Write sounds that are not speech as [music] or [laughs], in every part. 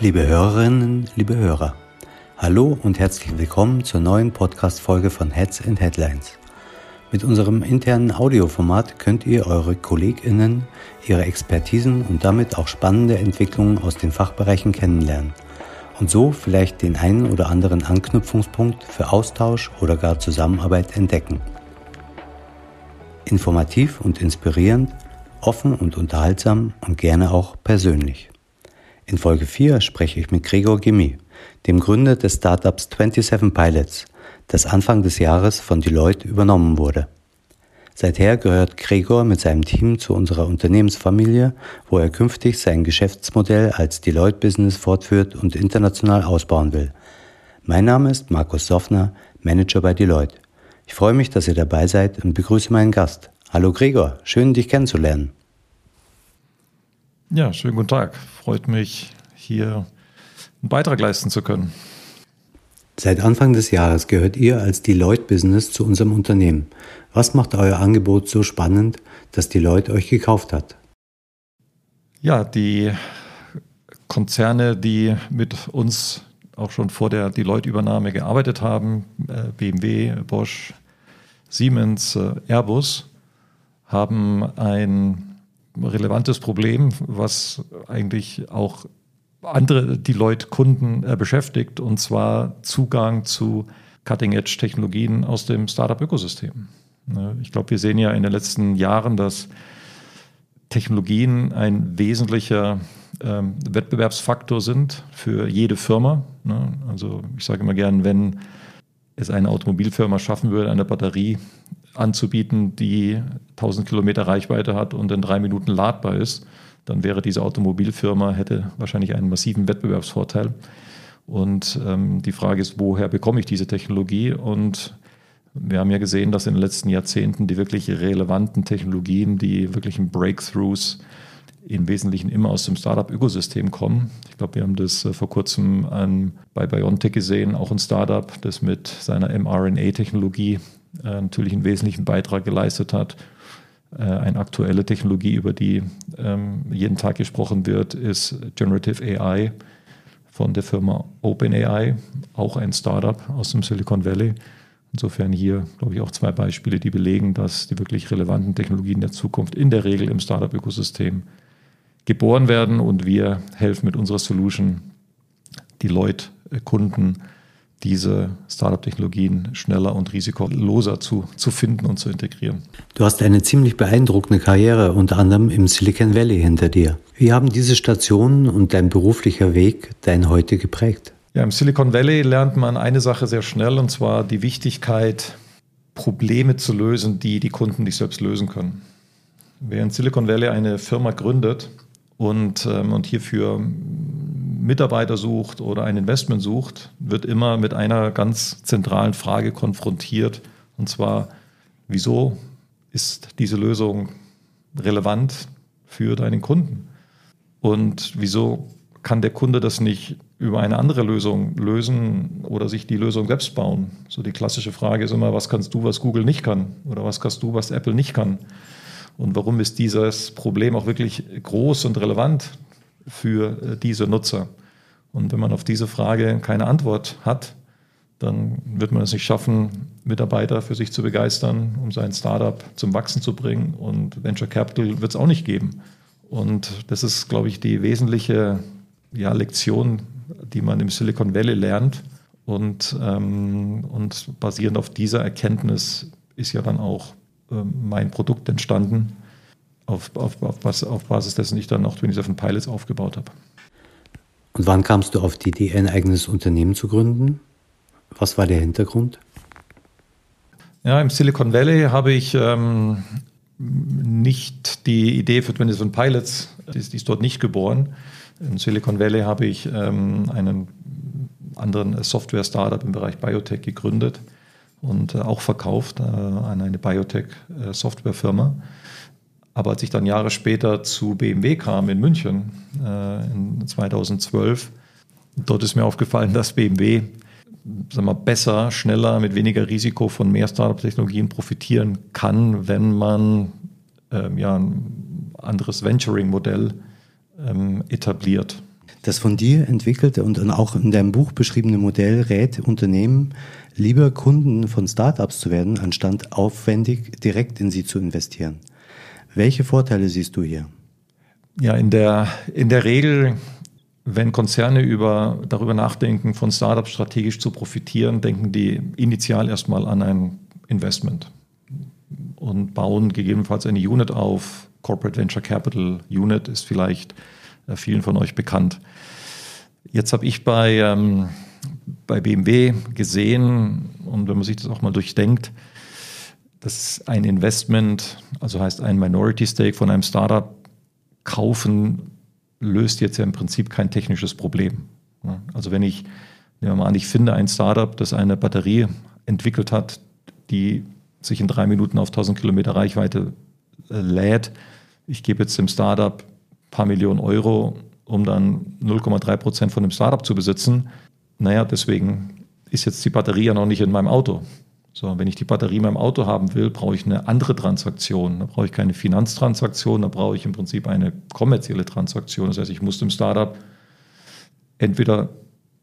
Liebe Hörerinnen, liebe Hörer, hallo und herzlich willkommen zur neuen Podcast-Folge von Heads and Headlines. Mit unserem internen Audioformat könnt ihr eure KollegInnen, ihre Expertisen und damit auch spannende Entwicklungen aus den Fachbereichen kennenlernen und so vielleicht den einen oder anderen Anknüpfungspunkt für Austausch oder gar Zusammenarbeit entdecken. Informativ und inspirierend, offen und unterhaltsam und gerne auch persönlich. In Folge 4 spreche ich mit Gregor Gimmi, dem Gründer des Startups 27 Pilots, das Anfang des Jahres von Deloitte übernommen wurde. Seither gehört Gregor mit seinem Team zu unserer Unternehmensfamilie, wo er künftig sein Geschäftsmodell als Deloitte Business fortführt und international ausbauen will. Mein Name ist Markus Soffner, Manager bei Deloitte. Ich freue mich, dass ihr dabei seid und begrüße meinen Gast. Hallo Gregor, schön dich kennenzulernen. Ja, schönen guten Tag. Freut mich, hier einen Beitrag leisten zu können. Seit Anfang des Jahres gehört ihr als Deloitte Business zu unserem Unternehmen. Was macht euer Angebot so spannend, dass Deloitte euch gekauft hat? Ja, die Konzerne, die mit uns auch schon vor der Deloitte-Übernahme gearbeitet haben, äh, BMW, Bosch, Siemens, äh, Airbus, haben ein relevantes Problem, was eigentlich auch andere Deloitte-Kunden äh, beschäftigt, und zwar Zugang zu Cutting-Edge-Technologien aus dem Startup-Ökosystem. Ne, ich glaube, wir sehen ja in den letzten Jahren, dass Technologien ein wesentlicher ähm, Wettbewerbsfaktor sind für jede Firma. Ne? Also ich sage immer gern, wenn es eine Automobilfirma schaffen würde, eine Batterie anzubieten, die 1000 Kilometer Reichweite hat und in drei Minuten ladbar ist, dann wäre diese Automobilfirma, hätte wahrscheinlich einen massiven Wettbewerbsvorteil. Und ähm, die Frage ist, woher bekomme ich diese Technologie? Und wir haben ja gesehen, dass in den letzten Jahrzehnten die wirklich relevanten Technologien, die wirklichen Breakthroughs im Wesentlichen immer aus dem Startup-Ökosystem kommen. Ich glaube, wir haben das äh, vor kurzem an, bei BioNTech gesehen, auch ein Startup, das mit seiner mRNA-Technologie äh, natürlich einen wesentlichen Beitrag geleistet hat. Äh, eine aktuelle Technologie, über die ähm, jeden Tag gesprochen wird, ist Generative AI von der Firma OpenAI, auch ein Startup aus dem Silicon Valley. Insofern hier, glaube ich, auch zwei Beispiele, die belegen, dass die wirklich relevanten Technologien der Zukunft in der Regel im Startup-Ökosystem geboren werden und wir helfen mit unserer Solution die Leute, Kunden, diese Startup-Technologien schneller und risikoloser zu, zu finden und zu integrieren. Du hast eine ziemlich beeindruckende Karriere, unter anderem im Silicon Valley hinter dir. Wie haben diese Stationen und dein beruflicher Weg dein heute geprägt? Ja, im Silicon Valley lernt man eine Sache sehr schnell, und zwar die Wichtigkeit, Probleme zu lösen, die die Kunden nicht selbst lösen können. Wer in Silicon Valley eine Firma gründet und, ähm, und hierfür Mitarbeiter sucht oder ein Investment sucht, wird immer mit einer ganz zentralen Frage konfrontiert. Und zwar, wieso ist diese Lösung relevant für deinen Kunden? Und wieso kann der Kunde das nicht über eine andere Lösung lösen oder sich die Lösung selbst bauen? So die klassische Frage ist immer, was kannst du, was Google nicht kann? Oder was kannst du, was Apple nicht kann? Und warum ist dieses Problem auch wirklich groß und relevant für äh, diese Nutzer? Und wenn man auf diese Frage keine Antwort hat, dann wird man es nicht schaffen, Mitarbeiter für sich zu begeistern, um sein Startup zum Wachsen zu bringen. Und Venture Capital wird es auch nicht geben. Und das ist, glaube ich, die wesentliche ja, Lektion, die man im Silicon Valley lernt. Und, ähm, und basierend auf dieser Erkenntnis ist ja dann auch ähm, mein Produkt entstanden, auf, auf, auf, auf Basis dessen ich dann auch 27 Pilots aufgebaut habe. Und wann kamst du auf die Idee, ein eigenes Unternehmen zu gründen? Was war der Hintergrund? Ja, im Silicon Valley habe ich ähm, nicht die Idee für 27 Pilots, die ist, die ist, dort nicht geboren. Im Silicon Valley habe ich ähm, einen anderen Software-Startup im Bereich Biotech gegründet und äh, auch verkauft äh, an eine Biotech-Softwarefirma. Aber als ich dann Jahre später zu BMW kam in München äh, in 2012, dort ist mir aufgefallen, dass BMW sagen wir, besser, schneller, mit weniger Risiko von mehr Startup-Technologien profitieren kann, wenn man ähm, ja, ein anderes Venturing-Modell ähm, etabliert. Das von dir entwickelte und auch in deinem Buch beschriebene Modell rät Unternehmen, lieber Kunden von Startups zu werden, anstatt aufwendig direkt in sie zu investieren. Welche Vorteile siehst du hier? Ja, in der, in der Regel, wenn Konzerne über, darüber nachdenken, von Startups strategisch zu profitieren, denken die initial erstmal an ein Investment und bauen gegebenenfalls eine Unit auf. Corporate Venture Capital Unit ist vielleicht äh, vielen von euch bekannt. Jetzt habe ich bei, ähm, bei BMW gesehen, und wenn man sich das auch mal durchdenkt, dass ein Investment, also heißt ein Minority Stake von einem Startup kaufen, löst jetzt ja im Prinzip kein technisches Problem. Also wenn ich, nehmen wir mal an, ich finde ein Startup, das eine Batterie entwickelt hat, die sich in drei Minuten auf 1000 Kilometer Reichweite äh, lädt. Ich gebe jetzt dem Startup ein paar Millionen Euro, um dann 0,3 Prozent von dem Startup zu besitzen. Naja, deswegen ist jetzt die Batterie ja noch nicht in meinem Auto. So, wenn ich die Batterie in meinem Auto haben will, brauche ich eine andere Transaktion. Da brauche ich keine Finanztransaktion, da brauche ich im Prinzip eine kommerzielle Transaktion. Das heißt, ich muss dem Startup entweder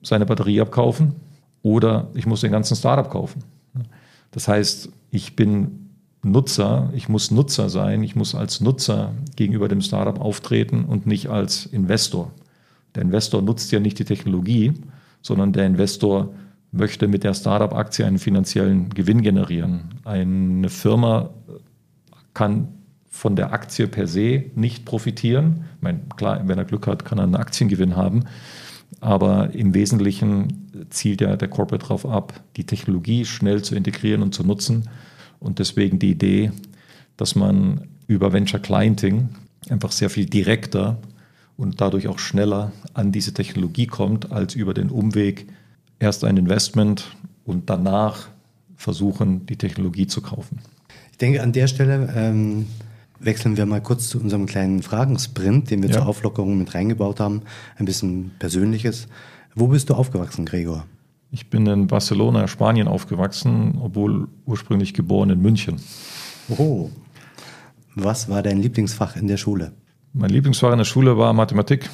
seine Batterie abkaufen oder ich muss den ganzen Startup kaufen. Das heißt, ich bin Nutzer, ich muss Nutzer sein, ich muss als Nutzer gegenüber dem Startup auftreten und nicht als Investor. Der Investor nutzt ja nicht die Technologie, sondern der Investor möchte mit der Startup-Aktie einen finanziellen Gewinn generieren. Eine Firma kann von der Aktie per se nicht profitieren. Ich meine, klar, wenn er Glück hat, kann er einen Aktiengewinn haben. Aber im Wesentlichen zielt ja der Corporate darauf ab, die Technologie schnell zu integrieren und zu nutzen. Und deswegen die Idee, dass man über Venture Clienting einfach sehr viel direkter und dadurch auch schneller an diese Technologie kommt, als über den Umweg erst ein Investment und danach versuchen, die Technologie zu kaufen. Ich denke, an der Stelle ähm, wechseln wir mal kurz zu unserem kleinen Fragensprint, den wir ja. zur Auflockerung mit reingebaut haben. Ein bisschen Persönliches. Wo bist du aufgewachsen, Gregor? Ich bin in Barcelona, Spanien aufgewachsen, obwohl ursprünglich geboren in München. Oh. Was war dein Lieblingsfach in der Schule? Mein Lieblingsfach in der Schule war Mathematik.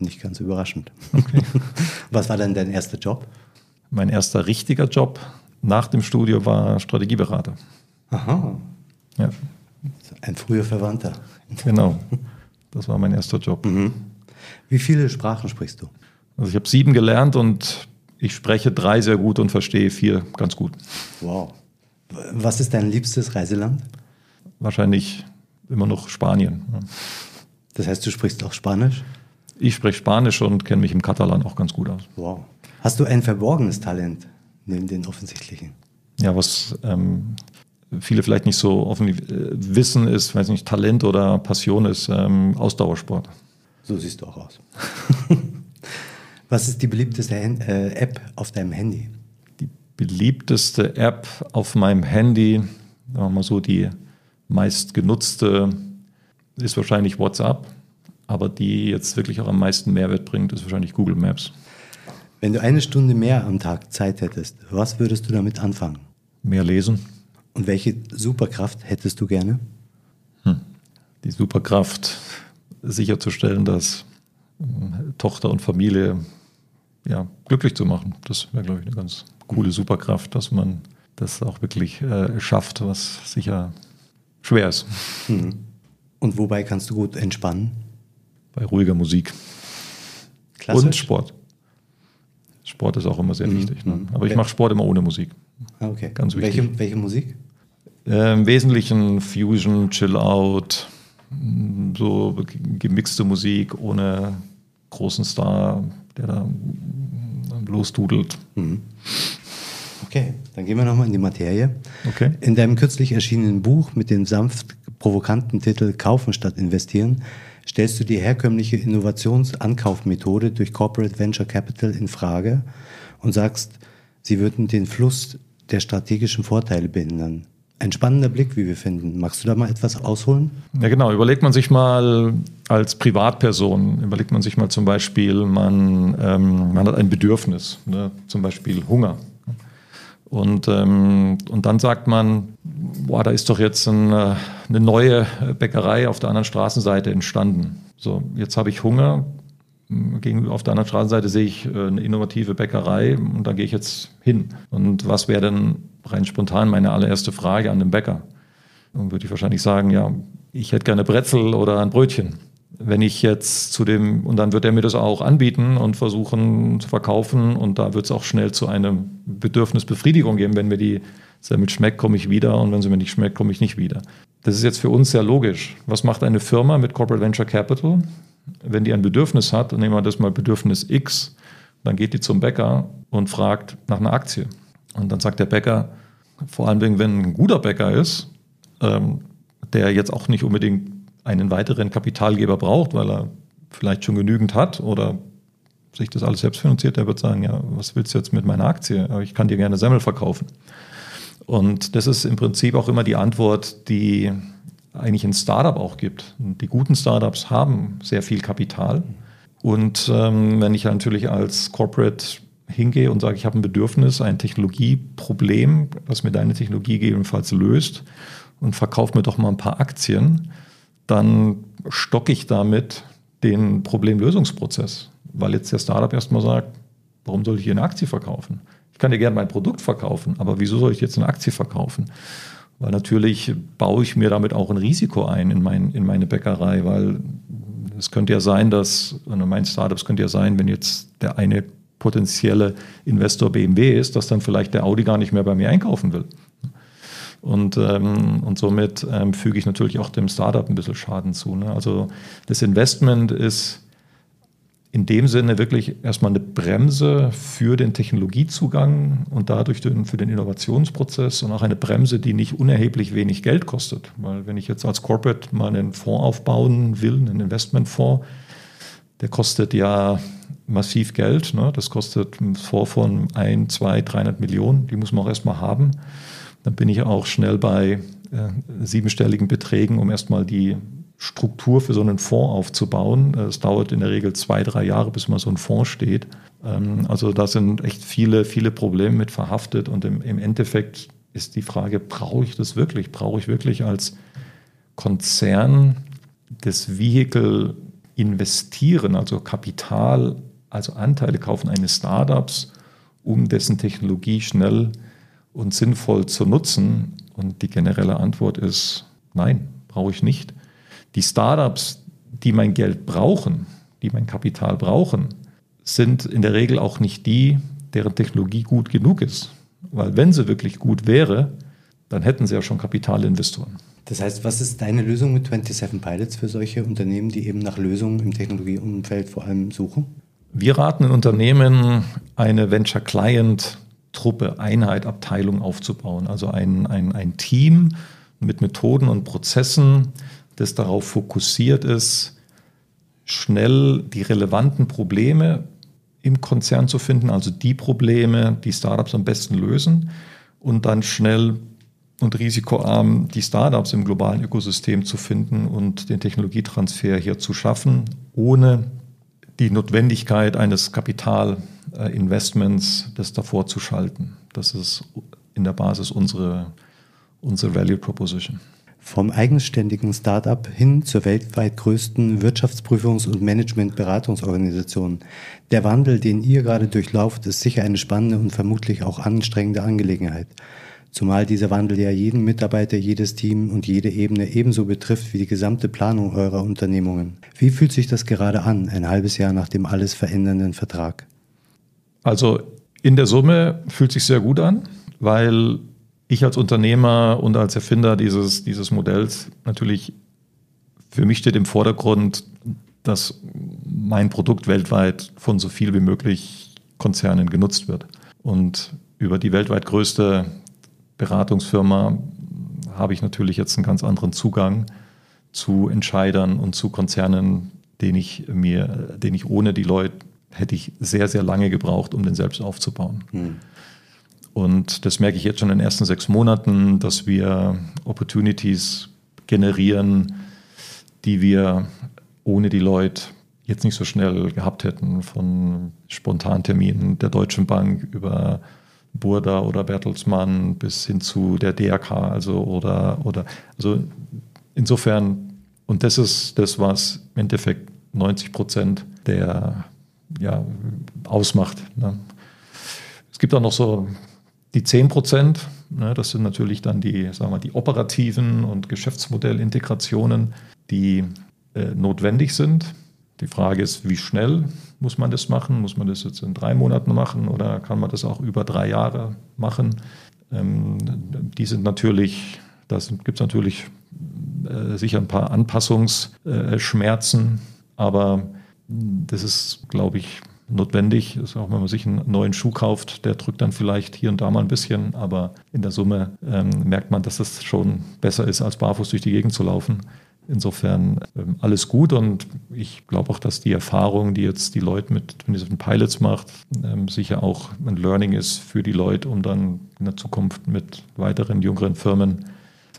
Nicht ganz überraschend. Okay. [laughs] Was war denn dein erster Job? Mein erster richtiger Job nach dem Studio war Strategieberater. Aha. Ja. Ein früher Verwandter. Genau. Das war mein erster Job. Mhm. Wie viele Sprachen sprichst du? Also ich habe sieben gelernt und ich spreche drei sehr gut und verstehe vier ganz gut. Wow. Was ist dein liebstes Reiseland? Wahrscheinlich immer noch Spanien. Das heißt, du sprichst auch Spanisch? Ich spreche Spanisch und kenne mich im Katalan auch ganz gut aus. Wow. Hast du ein verborgenes Talent neben den offensichtlichen? Ja, was ähm, viele vielleicht nicht so offen äh, wissen, ist, weiß nicht, Talent oder Passion ist ähm, Ausdauersport. So siehst du auch aus. [laughs] Was ist die beliebteste äh, App auf deinem Handy? Die beliebteste App auf meinem Handy, sagen wir mal so, die meistgenutzte ist wahrscheinlich WhatsApp. Aber die jetzt wirklich auch am meisten Mehrwert bringt, ist wahrscheinlich Google Maps. Wenn du eine Stunde mehr am Tag Zeit hättest, was würdest du damit anfangen? Mehr lesen. Und welche Superkraft hättest du gerne? Hm. Die Superkraft sicherzustellen, dass hm, Tochter und Familie ja, glücklich zu machen. Das wäre, glaube ich, eine ganz coole Superkraft, dass man das auch wirklich äh, schafft, was sicher schwer ist. Mhm. Und wobei kannst du gut entspannen? Bei ruhiger Musik. Klassisch? Und Sport. Sport ist auch immer sehr mhm. wichtig. Ne? Aber ich mache Sport immer ohne Musik. Ah, okay. Ganz wichtig. Welche, welche Musik? Äh, Im Wesentlichen Fusion, Chill Out, so gemixte Musik ohne großen Star, der da losdudelt. Mhm. Okay, dann gehen wir nochmal in die Materie. Okay. In deinem kürzlich erschienenen Buch mit dem sanft provokanten Titel Kaufen statt investieren stellst du die herkömmliche Innovationsankaufmethode durch Corporate Venture Capital in Frage und sagst, sie würden den Fluss der strategischen Vorteile behindern. Ein spannender Blick, wie wir finden. Magst du da mal etwas ausholen? Ja, genau. Überlegt man sich mal als Privatperson, überlegt man sich mal zum Beispiel, man, ähm, man hat ein Bedürfnis, ne? zum Beispiel Hunger. Und, ähm, und dann sagt man, boah, da ist doch jetzt ein, äh, eine neue Bäckerei auf der anderen Straßenseite entstanden. So, jetzt habe ich Hunger. Gegenüber auf der anderen Straßenseite sehe ich äh, eine innovative Bäckerei und da gehe ich jetzt hin. Und was wäre denn rein spontan meine allererste Frage an den Bäcker? Dann würde ich wahrscheinlich sagen, ja, ich hätte gerne Brezel oder ein Brötchen. Wenn ich jetzt zu dem, und dann wird er mir das auch anbieten und versuchen zu verkaufen und da wird es auch schnell zu einer Bedürfnisbefriedigung geben. Wenn mir die Sandwich schmeckt, komme ich wieder und wenn sie mir nicht schmeckt, komme ich nicht wieder. Das ist jetzt für uns sehr logisch. Was macht eine Firma mit Corporate Venture Capital? wenn die ein Bedürfnis hat, und nehmen wir das mal Bedürfnis X, dann geht die zum Bäcker und fragt nach einer Aktie. Und dann sagt der Bäcker, vor allem wenn ein guter Bäcker ist, ähm, der jetzt auch nicht unbedingt einen weiteren Kapitalgeber braucht, weil er vielleicht schon genügend hat oder sich das alles selbst finanziert, der wird sagen, ja, was willst du jetzt mit meiner Aktie? Ich kann dir gerne Semmel verkaufen. Und das ist im Prinzip auch immer die Antwort, die eigentlich ein Startup auch gibt. Die guten Startups haben sehr viel Kapital. Und ähm, wenn ich natürlich als Corporate hingehe und sage, ich habe ein Bedürfnis, ein Technologieproblem, was mir deine Technologie gegebenenfalls löst und verkaufe mir doch mal ein paar Aktien, dann stocke ich damit den Problemlösungsprozess. Weil jetzt der Startup erstmal sagt, warum soll ich hier eine Aktie verkaufen? Ich kann dir gerne mein Produkt verkaufen, aber wieso soll ich jetzt eine Aktie verkaufen? Weil natürlich baue ich mir damit auch ein Risiko ein in, mein, in meine Bäckerei, weil es könnte ja sein, dass, mein Startups könnte ja sein, wenn jetzt der eine potenzielle Investor BMW ist, dass dann vielleicht der Audi gar nicht mehr bei mir einkaufen will. Und, ähm, und somit ähm, füge ich natürlich auch dem Startup ein bisschen Schaden zu. Ne? Also das Investment ist in dem Sinne wirklich erstmal eine Bremse für den Technologiezugang und dadurch den, für den Innovationsprozess und auch eine Bremse, die nicht unerheblich wenig Geld kostet. Weil wenn ich jetzt als Corporate mal einen Fonds aufbauen will, einen Investmentfonds, der kostet ja massiv Geld. Ne? Das kostet ein Fonds von 1, 2, 300 Millionen. Die muss man auch erstmal haben. Dann bin ich auch schnell bei äh, siebenstelligen Beträgen, um erstmal die Struktur für so einen Fonds aufzubauen. Es dauert in der Regel zwei, drei Jahre, bis mal so ein Fonds steht. Ähm, also da sind echt viele, viele Probleme mit verhaftet und im, im Endeffekt ist die Frage, brauche ich das wirklich? Brauche ich wirklich als Konzern das Vehikel investieren, also Kapital, also Anteile kaufen eines Startups, um dessen Technologie schnell und sinnvoll zu nutzen? Und die generelle Antwort ist nein, brauche ich nicht. Die Startups, die mein Geld brauchen, die mein Kapital brauchen, sind in der Regel auch nicht die, deren Technologie gut genug ist. Weil wenn sie wirklich gut wäre, dann hätten sie ja schon Kapitalinvestoren. Das heißt, was ist deine Lösung mit 27 Pilots für solche Unternehmen, die eben nach Lösungen im Technologieumfeld vor allem suchen? Wir raten in Unternehmen, eine Venture Client Truppe, Einheit, Abteilung aufzubauen. Also ein, ein, ein Team mit Methoden und Prozessen, das darauf fokussiert ist, schnell die relevanten Probleme im Konzern zu finden, also die Probleme, die Startups am besten lösen und dann schnell und risikoarm die Startups im globalen Ökosystem zu finden und den Technologietransfer hier zu schaffen, ohne die Notwendigkeit eines Kapitalinvestments, das davor zu schalten. Das ist in der Basis unsere, unsere Value Proposition. Vom eigenständigen Start-up hin zur weltweit größten Wirtschaftsprüfungs- und Managementberatungsorganisation. Der Wandel, den ihr gerade durchlauft, ist sicher eine spannende und vermutlich auch anstrengende Angelegenheit. Zumal dieser Wandel ja jeden Mitarbeiter, jedes Team und jede Ebene ebenso betrifft wie die gesamte Planung eurer Unternehmungen. Wie fühlt sich das gerade an, ein halbes Jahr nach dem alles verändernden Vertrag? Also in der Summe fühlt sich sehr gut an, weil ich als Unternehmer und als Erfinder dieses, dieses Modells natürlich, für mich steht im Vordergrund, dass mein Produkt weltweit von so viel wie möglich Konzernen genutzt wird. Und über die weltweit größte Beratungsfirma habe ich natürlich jetzt einen ganz anderen Zugang zu Entscheidern und zu Konzernen, den ich mir, den ich ohne die Leute hätte ich sehr, sehr lange gebraucht, um den selbst aufzubauen. Hm. Und das merke ich jetzt schon in den ersten sechs Monaten, dass wir Opportunities generieren, die wir ohne die Leute jetzt nicht so schnell gehabt hätten, von Spontanterminen der Deutschen Bank über Burda oder Bertelsmann bis hin zu der DRK, also oder, oder also insofern, und das ist das, was im Endeffekt 90 Prozent der ja, ausmacht. Ne? Es gibt auch noch so die 10 Prozent, ne, das sind natürlich dann die, sagen wir, die operativen und Geschäftsmodellintegrationen, die äh, notwendig sind. Die Frage ist, wie schnell muss man das machen? Muss man das jetzt in drei Monaten machen oder kann man das auch über drei Jahre machen? Ähm, die sind natürlich, da gibt es natürlich äh, sicher ein paar Anpassungsschmerzen, aber das ist, glaube ich, notwendig. ist auch, wenn man sich einen neuen Schuh kauft, der drückt dann vielleicht hier und da mal ein bisschen, aber in der Summe ähm, merkt man, dass das schon besser ist, als barfuß durch die Gegend zu laufen. Insofern ähm, alles gut und ich glaube auch, dass die Erfahrung, die jetzt die Leute mit diesen Pilots macht, ähm, sicher auch ein Learning ist für die Leute, um dann in der Zukunft mit weiteren jüngeren Firmen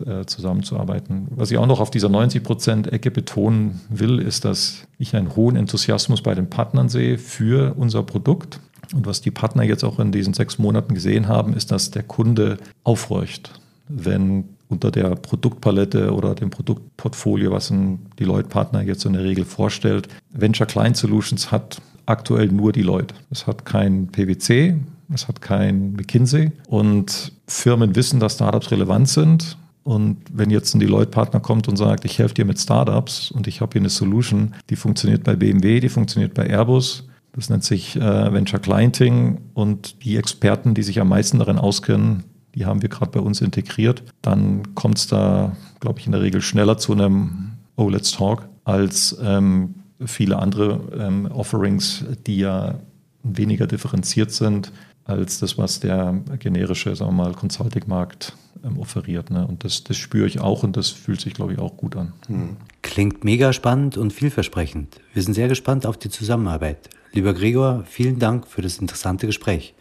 äh, zusammenzuarbeiten. Was ich auch noch auf dieser 90-Prozent-Ecke betonen will, ist, dass ich einen hohen Enthusiasmus bei den Partnern sehe für unser Produkt. Und was die Partner jetzt auch in diesen sechs Monaten gesehen haben, ist, dass der Kunde aufhorcht, wenn unter der Produktpalette oder dem Produktportfolio, was ein Deloitte-Partner jetzt in der Regel vorstellt, Venture Client Solutions hat aktuell nur Deloitte. Es hat kein PwC, es hat kein McKinsey und Firmen wissen, dass Startups relevant sind und wenn jetzt ein Deloitte-Partner kommt und sagt, ich helfe dir mit Startups und ich habe hier eine Solution, die funktioniert bei BMW, die funktioniert bei Airbus, das nennt sich äh, Venture Clienting. Und die Experten, die sich am meisten darin auskennen, die haben wir gerade bei uns integriert, dann kommt es da, glaube ich, in der Regel schneller zu einem Oh, let's talk, als ähm, viele andere ähm, Offerings, die ja weniger differenziert sind als das, was der generische, sagen wir mal, Consulting-Markt ähm, offeriert. Ne? Und das, das spüre ich auch und das fühlt sich, glaube ich, auch gut an. Hm. Klingt mega spannend und vielversprechend. Wir sind sehr gespannt auf die Zusammenarbeit. Lieber Gregor, vielen Dank für das interessante Gespräch.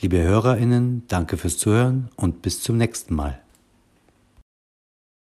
Liebe HörerInnen, danke fürs Zuhören und bis zum nächsten Mal.